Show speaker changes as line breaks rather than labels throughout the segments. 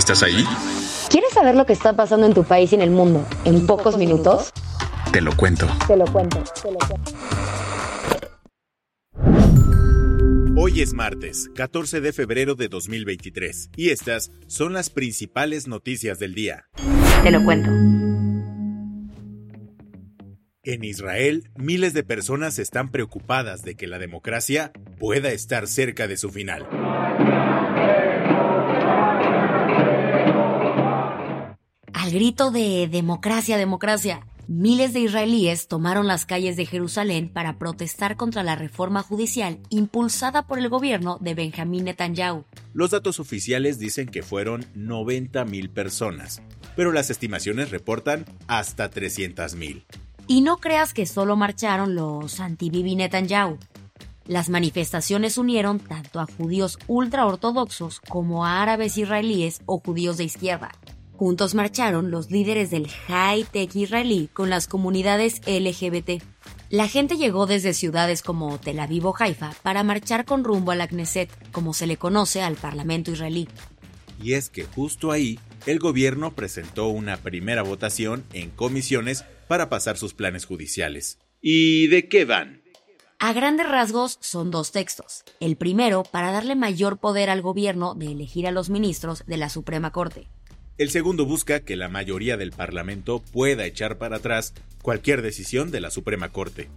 ¿Estás ahí?
¿Quieres saber lo que está pasando en tu país y en el mundo en pocos minutos?
Te lo cuento.
Te lo cuento, te lo cuento.
Hoy es martes, 14 de febrero de 2023, y estas son las principales noticias del día.
Te lo cuento.
En Israel, miles de personas están preocupadas de que la democracia pueda estar cerca de su final.
Al grito de democracia, democracia, miles de israelíes tomaron las calles de Jerusalén para protestar contra la reforma judicial impulsada por el gobierno de Benjamín Netanyahu.
Los datos oficiales dicen que fueron 90.000 personas, pero las estimaciones reportan hasta 300.000.
Y no creas que solo marcharon los anti-Bibi Netanyahu. Las manifestaciones unieron tanto a judíos ultraortodoxos como a árabes israelíes o judíos de izquierda. Juntos marcharon los líderes del high-tech israelí con las comunidades LGBT. La gente llegó desde ciudades como Tel Aviv o Haifa para marchar con rumbo a la Knesset, como se le conoce al Parlamento israelí.
Y es que justo ahí, el gobierno presentó una primera votación en comisiones para pasar sus planes judiciales. ¿Y de qué van?
A grandes rasgos son dos textos. El primero para darle mayor poder al gobierno de elegir a los ministros de la Suprema Corte.
El segundo busca que la mayoría del Parlamento pueda echar para atrás cualquier decisión de la Suprema Corte.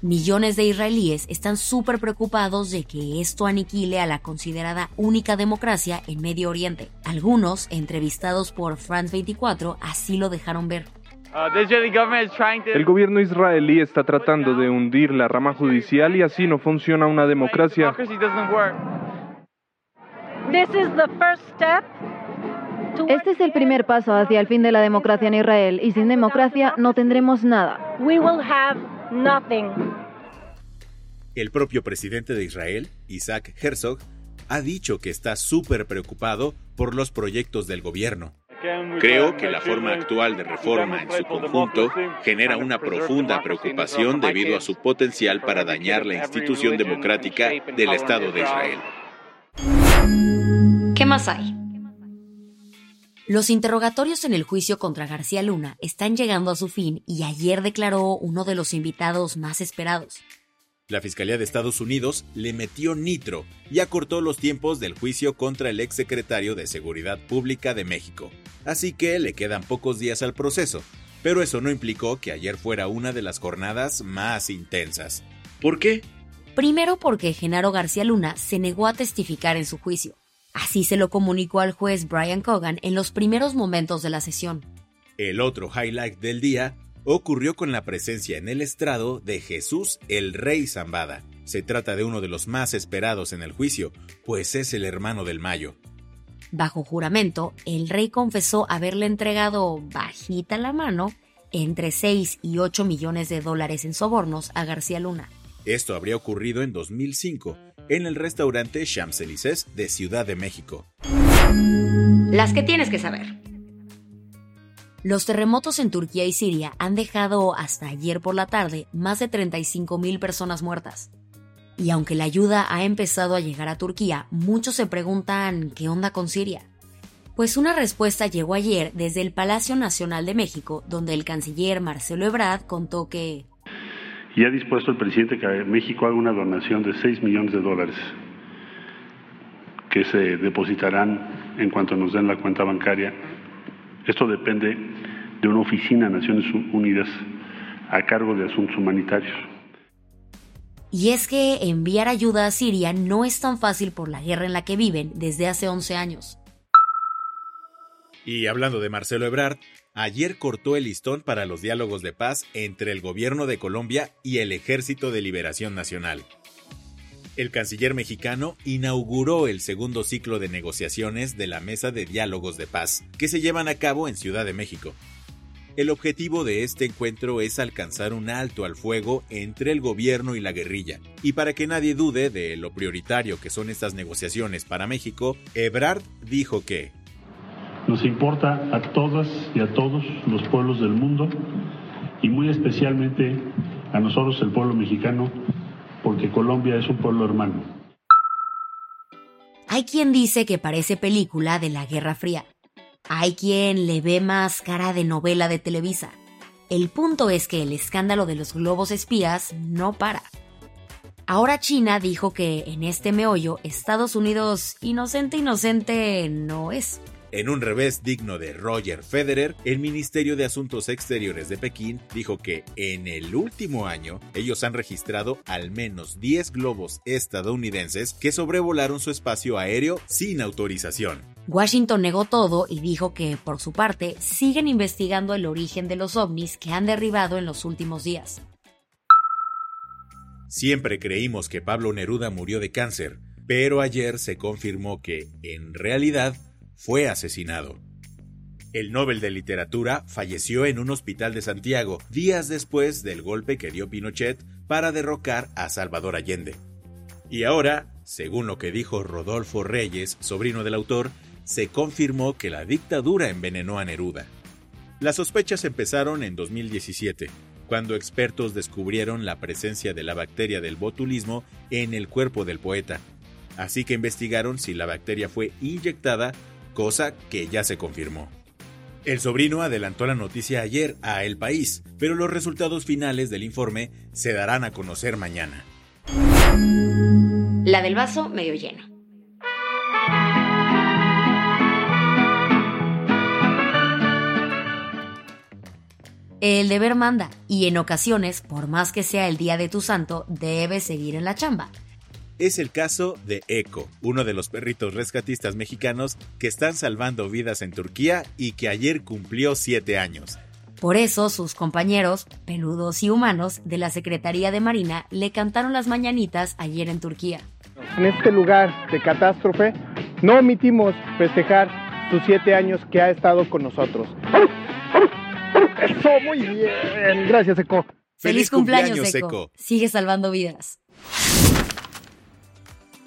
Millones de israelíes están súper preocupados de que esto aniquile a la considerada única democracia en Medio Oriente. Algunos, entrevistados por France 24, así lo dejaron ver.
El gobierno israelí está tratando de hundir la rama judicial y así no funciona una democracia.
Este es el primer paso hacia el fin de la democracia en Israel y sin democracia no tendremos nada.
El propio presidente de Israel, Isaac Herzog, ha dicho que está súper preocupado por los proyectos del gobierno. Creo que la forma actual de reforma en su conjunto genera una profunda preocupación debido a su potencial para dañar la institución democrática del Estado de Israel.
¿Qué más hay? Los interrogatorios en el juicio contra García Luna están llegando a su fin y ayer declaró uno de los invitados más esperados.
La Fiscalía de Estados Unidos le metió nitro y acortó los tiempos del juicio contra el exsecretario de Seguridad Pública de México. Así que le quedan pocos días al proceso, pero eso no implicó que ayer fuera una de las jornadas más intensas. ¿Por qué?
Primero porque Genaro García Luna se negó a testificar en su juicio. Así se lo comunicó al juez Brian Cogan en los primeros momentos de la sesión.
El otro highlight del día ocurrió con la presencia en el estrado de Jesús el Rey Zambada. Se trata de uno de los más esperados en el juicio, pues es el hermano del Mayo.
Bajo juramento, el rey confesó haberle entregado bajita la mano entre 6 y 8 millones de dólares en sobornos a García Luna.
Esto habría ocurrido en 2005 en el restaurante Champs-Élysées de Ciudad de México.
Las que tienes que saber. Los terremotos en Turquía y Siria han dejado hasta ayer por la tarde más de 35 mil personas muertas. Y aunque la ayuda ha empezado a llegar a Turquía, muchos se preguntan qué onda con Siria. Pues una respuesta llegó ayer desde el Palacio Nacional de México, donde el canciller Marcelo Ebrard contó que
y ha dispuesto el presidente que México haga una donación de 6 millones de dólares que se depositarán en cuanto nos den la cuenta bancaria. Esto depende de una oficina de Naciones Unidas a cargo de asuntos humanitarios.
Y es que enviar ayuda a Siria no es tan fácil por la guerra en la que viven desde hace 11 años.
Y hablando de Marcelo Ebrard, ayer cortó el listón para los diálogos de paz entre el gobierno de Colombia y el Ejército de Liberación Nacional. El canciller mexicano inauguró el segundo ciclo de negociaciones de la Mesa de Diálogos de Paz, que se llevan a cabo en Ciudad de México. El objetivo de este encuentro es alcanzar un alto al fuego entre el gobierno y la guerrilla. Y para que nadie dude de lo prioritario que son estas negociaciones para México, Ebrard dijo que
nos importa a todas y a todos los pueblos del mundo y muy especialmente a nosotros el pueblo mexicano porque Colombia es un pueblo hermano.
Hay quien dice que parece película de la Guerra Fría. Hay quien le ve más cara de novela de Televisa. El punto es que el escándalo de los globos espías no para. Ahora China dijo que en este meollo Estados Unidos inocente inocente no es.
En un revés digno de Roger Federer, el Ministerio de Asuntos Exteriores de Pekín dijo que en el último año ellos han registrado al menos 10 globos estadounidenses que sobrevolaron su espacio aéreo sin autorización.
Washington negó todo y dijo que, por su parte, siguen investigando el origen de los ovnis que han derribado en los últimos días.
Siempre creímos que Pablo Neruda murió de cáncer, pero ayer se confirmó que, en realidad, fue asesinado. El Nobel de Literatura falleció en un hospital de Santiago días después del golpe que dio Pinochet para derrocar a Salvador Allende. Y ahora, según lo que dijo Rodolfo Reyes, sobrino del autor, se confirmó que la dictadura envenenó a Neruda. Las sospechas empezaron en 2017, cuando expertos descubrieron la presencia de la bacteria del botulismo en el cuerpo del poeta. Así que investigaron si la bacteria fue inyectada, cosa que ya se confirmó. El sobrino adelantó la noticia ayer a El País, pero los resultados finales del informe se darán a conocer mañana.
La del vaso medio lleno. El deber manda, y en ocasiones, por más que sea el día de tu santo, debes seguir en la chamba.
Es el caso de Eco, uno de los perritos rescatistas mexicanos que están salvando vidas en Turquía y que ayer cumplió siete años.
Por eso sus compañeros, peludos y humanos, de la Secretaría de Marina le cantaron las mañanitas ayer en Turquía.
En este lugar de catástrofe, no omitimos festejar sus siete años que ha estado con nosotros. Eso, muy bien. Gracias, Eco.
Feliz, cumpleaños, Eco. Sigue salvando vidas.